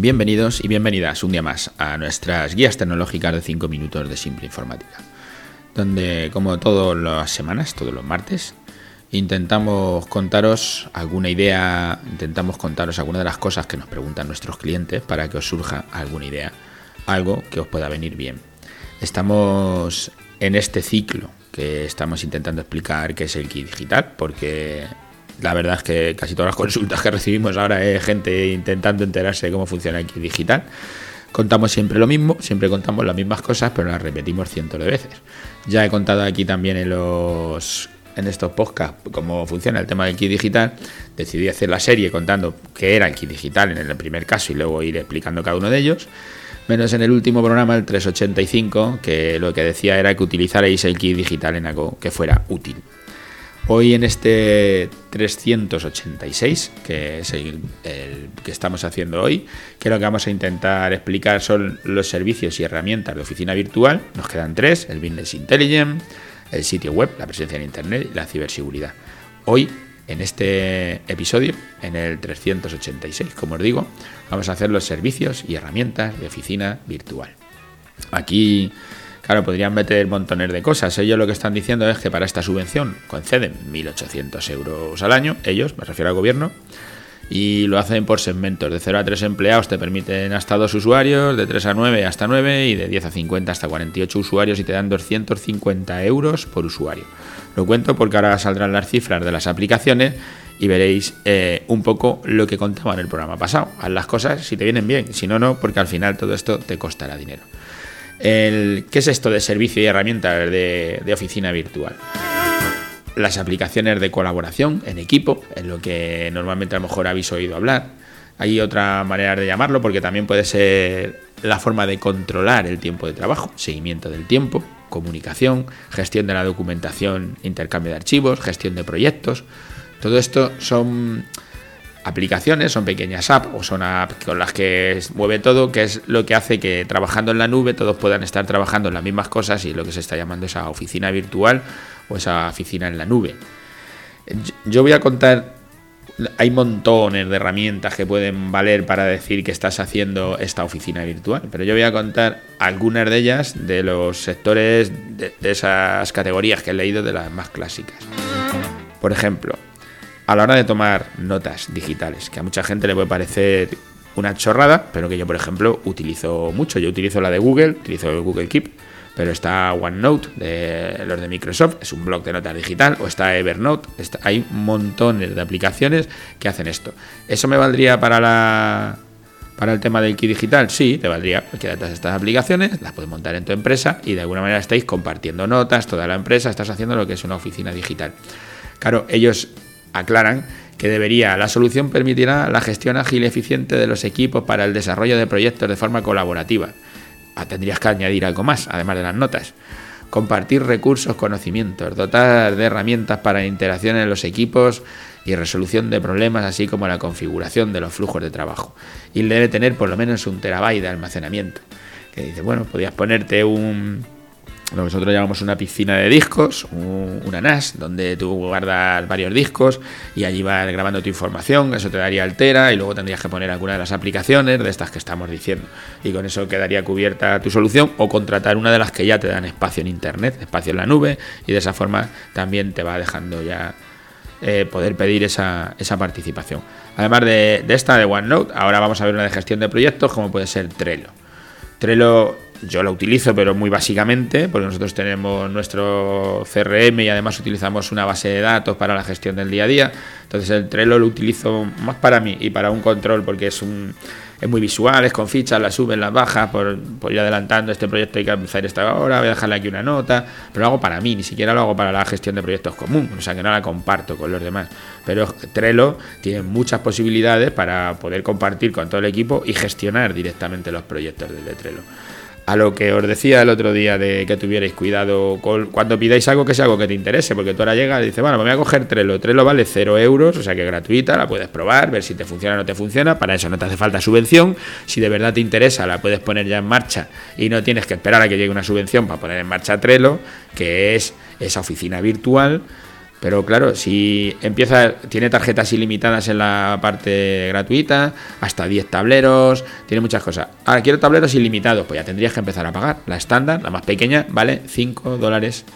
Bienvenidos y bienvenidas un día más a nuestras guías tecnológicas de 5 minutos de Simple Informática, donde como todas las semanas, todos los martes, intentamos contaros alguna idea, intentamos contaros alguna de las cosas que nos preguntan nuestros clientes para que os surja alguna idea, algo que os pueda venir bien. Estamos en este ciclo que estamos intentando explicar qué es el kit digital, porque la verdad es que casi todas las consultas que recibimos ahora es gente intentando enterarse de cómo funciona el kit digital. Contamos siempre lo mismo, siempre contamos las mismas cosas, pero las repetimos cientos de veces. Ya he contado aquí también en los en estos podcasts cómo funciona el tema del kit digital. Decidí hacer la serie contando qué era el kit digital en el primer caso y luego ir explicando cada uno de ellos. Menos en el último programa, el 385, que lo que decía era que utilizarais el kit digital en algo que fuera útil. Hoy en este 386, que es el, que estamos haciendo hoy, que lo que vamos a intentar explicar son los servicios y herramientas de oficina virtual. Nos quedan tres, el Business Intelligence, el sitio web, la presencia en Internet y la ciberseguridad. Hoy, en este episodio, en el 386, como os digo, vamos a hacer los servicios y herramientas de oficina virtual. Aquí Claro, podrían meter montones de cosas. Ellos lo que están diciendo es que para esta subvención conceden 1.800 euros al año, ellos, me refiero al gobierno, y lo hacen por segmentos. De 0 a 3 empleados te permiten hasta 2 usuarios, de 3 a 9 hasta 9 y de 10 a 50 hasta 48 usuarios y te dan 250 euros por usuario. Lo cuento porque ahora saldrán las cifras de las aplicaciones y veréis eh, un poco lo que contaba en el programa pasado. Haz las cosas si te vienen bien, si no, no, porque al final todo esto te costará dinero. ¿Qué es esto de servicio y herramientas de, oficina virtual? Las aplicaciones de colaboración en equipo, en lo que normalmente a lo mejor habéis oído hablar. Hay otra manera de llamarlo porque también puede ser la forma de controlar el tiempo de trabajo, seguimiento del tiempo, comunicación, gestión de la documentación, intercambio de archivos, gestión de proyectos. Todo esto son aplicaciones, son pequeñas apps o son apps con las que mueve todo, que es lo que hace que trabajando en la nube todos puedan estar trabajando en las mismas cosas y lo que se está llamando esa oficina virtual o esa oficina en la nube. Yo voy a contar, hay montones de herramientas que pueden valer para decir que estás haciendo esta oficina virtual, pero yo voy a contar algunas de ellas de los sectores de, de esas categorías que he leído de las más clásicas. Por ejemplo, a la hora de tomar notas digitales, que a mucha gente le puede parecer una chorrada, pero que yo, por ejemplo, utilizo mucho. Yo utilizo la de Google, utilizo el Google Keep, pero está OneNote, de los de Microsoft, es un blog de notas digital, o está Evernote, hay montones de aplicaciones que hacen esto. ¿Eso me valdría para la para el tema del kit digital? Sí, te valdría. De todas estas aplicaciones las puedes montar en tu empresa y de alguna manera estáis compartiendo notas, toda la empresa, estás haciendo lo que es una oficina digital. Claro, ellos aclaran que debería, la solución permitirá la gestión ágil y eficiente de los equipos para el desarrollo de proyectos de forma colaborativa. Ah, tendrías que añadir algo más, además de las notas. Compartir recursos, conocimientos, dotar de herramientas para interacción en los equipos y resolución de problemas, así como la configuración de los flujos de trabajo. Y debe tener por lo menos un terabyte de almacenamiento. Que dice, bueno, podías ponerte un, lo que nosotros llamamos una piscina de discos, una NAS, donde tú guardas varios discos y allí vas grabando tu información, eso te daría altera y luego tendrías que poner alguna de las aplicaciones de estas que estamos diciendo. Y con eso quedaría cubierta tu solución o contratar una de las que ya te dan espacio en Internet, espacio en la nube y de esa forma también te va dejando ya eh, poder pedir esa, participación. Además de, de esta de OneNote, ahora vamos a ver una de gestión de proyectos como puede ser Trello. Trello yo lo utilizo, pero muy básicamente, porque nosotros tenemos nuestro CRM y además utilizamos una base de datos para la gestión del día a día. Entonces el Trello lo utilizo más para mí y para un control porque es muy visual, es con fichas, las suben, las bajas, por, por, ir adelantando este proyecto hay que empezar esta hora, voy a dejarle aquí una nota, pero lo hago para mí, ni siquiera lo hago para la gestión de proyectos común, o sea que no la comparto con los demás. Pero Trello tiene muchas posibilidades para poder compartir con todo el equipo y gestionar directamente los proyectos desde Trello a lo que os decía el otro día de que tuvierais cuidado cuando pidáis algo que sea algo que te interese, porque tú ahora llegas y dices, bueno, me voy a coger Trello, Trello vale 0 euros, o sea que es gratuita, la puedes probar, ver si te funciona o no te funciona, para eso no te hace falta subvención, si de verdad te interesa la puedes poner ya en marcha y no tienes que esperar a que llegue una subvención para poner en marcha Trello, que es esa oficina virtual Pero claro, si empieza, tiene tarjetas ilimitadas en la parte gratuita, hasta 10 tableros, tiene muchas cosas. Ahora quiero tableros ilimitados, pues ya tendrías que empezar a pagar. La estándar, la más pequeña, vale 5 dólares,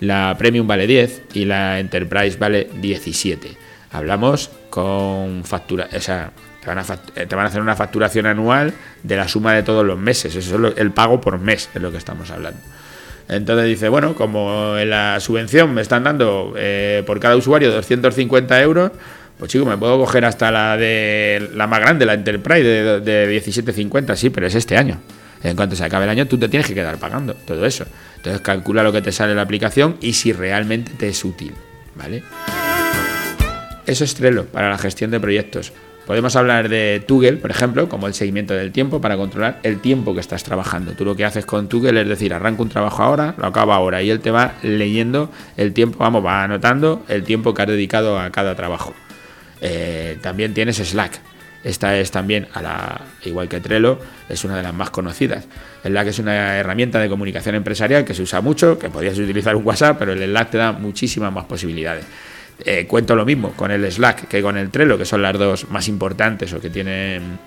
la premium vale 10 y la enterprise vale 17. Hablamos con factura, o sea, te van, a, te van a hacer una facturación anual de la suma de todos los meses. Eso es el pago por mes, es lo que estamos hablando. Entonces dice, bueno, como en la subvención me están dando eh, por cada usuario 250 euros, pues chico, me puedo coger hasta la de la más grande, la Enterprise de, de 17.50, sí, pero es este año. En cuanto se acabe el año, tú te tienes que quedar pagando todo eso. Entonces calcula lo que te sale la aplicación y si realmente te es útil, ¿vale? Eso es Trello para la gestión de proyectos. Podemos hablar de Toggle, por ejemplo, como el seguimiento del tiempo para controlar el tiempo que estás trabajando. Tú lo que haces con Toggle es decir, arranca un trabajo ahora, lo acaba ahora y él te va leyendo el tiempo, vamos, va anotando el tiempo que has dedicado a cada trabajo. Eh, también tienes Slack. Esta es también, a la, igual que Trello, es una de las más conocidas. Slack es una herramienta de comunicación empresarial que se usa mucho, que podrías utilizar un WhatsApp, pero el Slack te da muchísimas más posibilidades. Eh, cuento lo mismo con el Slack que con el Trello, que son las dos más importantes o que tienen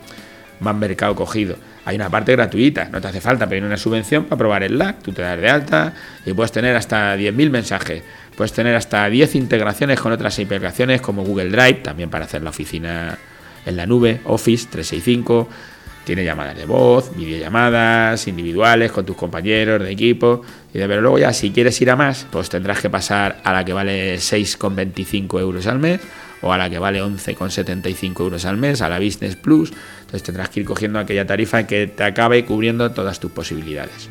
más mercado cogido. Hay una parte gratuita, no te hace falta pedir una subvención para probar el Slack, tú te das de alta y puedes tener hasta 10.000 mensajes, puedes tener hasta 10 integraciones con otras integraciones como Google Drive, también para hacer la oficina en la nube, Office 365, tiene llamadas de voz, videollamadas individuales con tus compañeros de equipo. Y de, pero luego ya si quieres ir a más, pues tendrás que pasar a la que vale 6,25 euros al mes o a la que vale 11,75 euros al mes, a la Business Plus. Entonces tendrás que ir cogiendo aquella tarifa que te acabe cubriendo todas tus posibilidades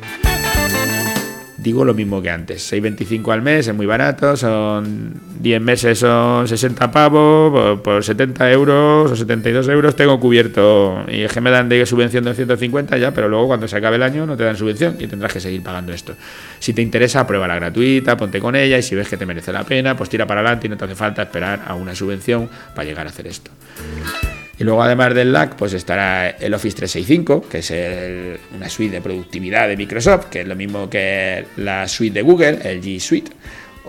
digo lo mismo que antes. 6,25 al mes es muy barato, son 10 meses, son 60 pavos, por, 70 euros o 72 euros tengo cubierto. Y es que me dan de subvención de 150 ya, pero luego cuando se acabe el año no te dan subvención y tendrás que seguir pagando esto. Si te interesa, prueba la gratuita, ponte con ella y si ves que te merece la pena, pues tira para adelante y no te hace falta esperar a una subvención para llegar a hacer esto. Y luego, además del LAC, pues estará el Office 365, que es una suite de productividad de Microsoft, que es lo mismo que la suite de Google, el G Suite.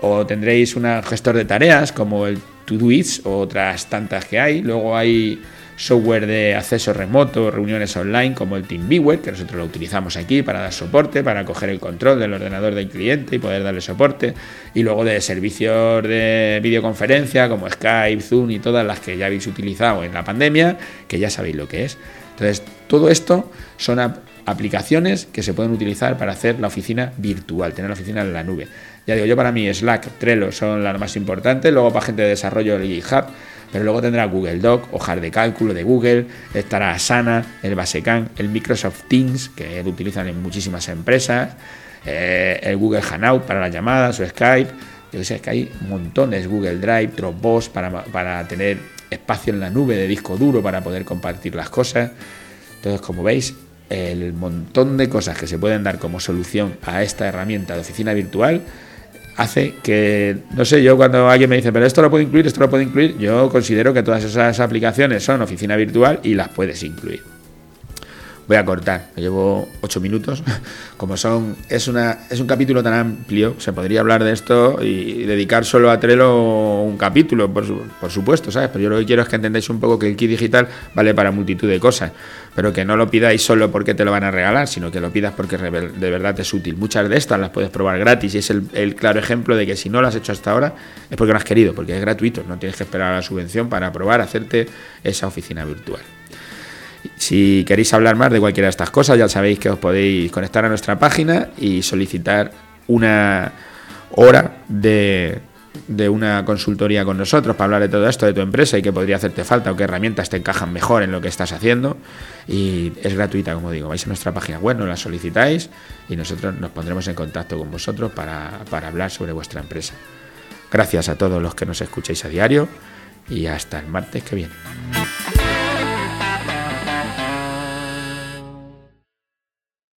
O tendréis un gestor de tareas como el Todoist o otras tantas que hay. Luego hay software de acceso remoto, reuniones online como el TeamViewer, que nosotros lo utilizamos aquí para dar soporte, para coger el control del ordenador del cliente y poder darle soporte, y luego de servicios de videoconferencia como Skype, Zoom y todas las que ya habéis utilizado en la pandemia, que ya sabéis lo que es. Entonces, todo esto son aplicaciones que se pueden utilizar para hacer la oficina virtual, tener la oficina en la nube. Ya digo, yo para mí Slack, Trello son las más importantes, luego para gente de desarrollo el GitHub, pero luego tendrá Google Doc, hojas de cálculo de Google, estará Asana, el Basecamp, el Microsoft Teams, que lo utilizan en muchísimas empresas, eh, el Google Hangout para las llamadas o Skype. Yo sé que hay montones, Google Drive, Dropbox para, para tener espacio en la nube de disco duro para poder compartir las cosas. Entonces, como veis, el montón de cosas que se pueden dar como solución a esta herramienta de oficina virtual hace que, no sé, yo cuando alguien me dice, pero esto lo puedo incluir, esto lo puedo incluir, yo considero que todas esas aplicaciones son oficina virtual y las puedes incluir. Voy a cortar, me llevo ocho minutos. Como son, es, una, es un capítulo tan amplio, se podría hablar de esto y dedicar solo a Trello un capítulo, por, por supuesto, ¿sabes? Pero yo lo que quiero es que entendáis un poco que el kit digital vale para multitud de cosas pero que no lo pidáis solo porque te lo van a regalar, sino que lo pidas porque de verdad es útil. Muchas de estas las puedes probar gratis y es el, claro ejemplo de que si no lo has hecho hasta ahora es porque no has querido, porque es gratuito, no tienes que esperar a la subvención para probar hacerte esa oficina virtual. Si queréis hablar más de cualquiera de estas cosas, ya sabéis que os podéis conectar a nuestra página y solicitar una hora de una consultoría con nosotros para hablar de todo esto de tu empresa y qué podría hacerte falta o qué herramientas te encajan mejor en lo que estás haciendo. Y es gratuita, como digo. Vais a nuestra página web, nos la solicitáis y nosotros nos pondremos en contacto con vosotros para hablar sobre vuestra empresa. Gracias a todos los que nos escucháis a diario y hasta el martes que viene.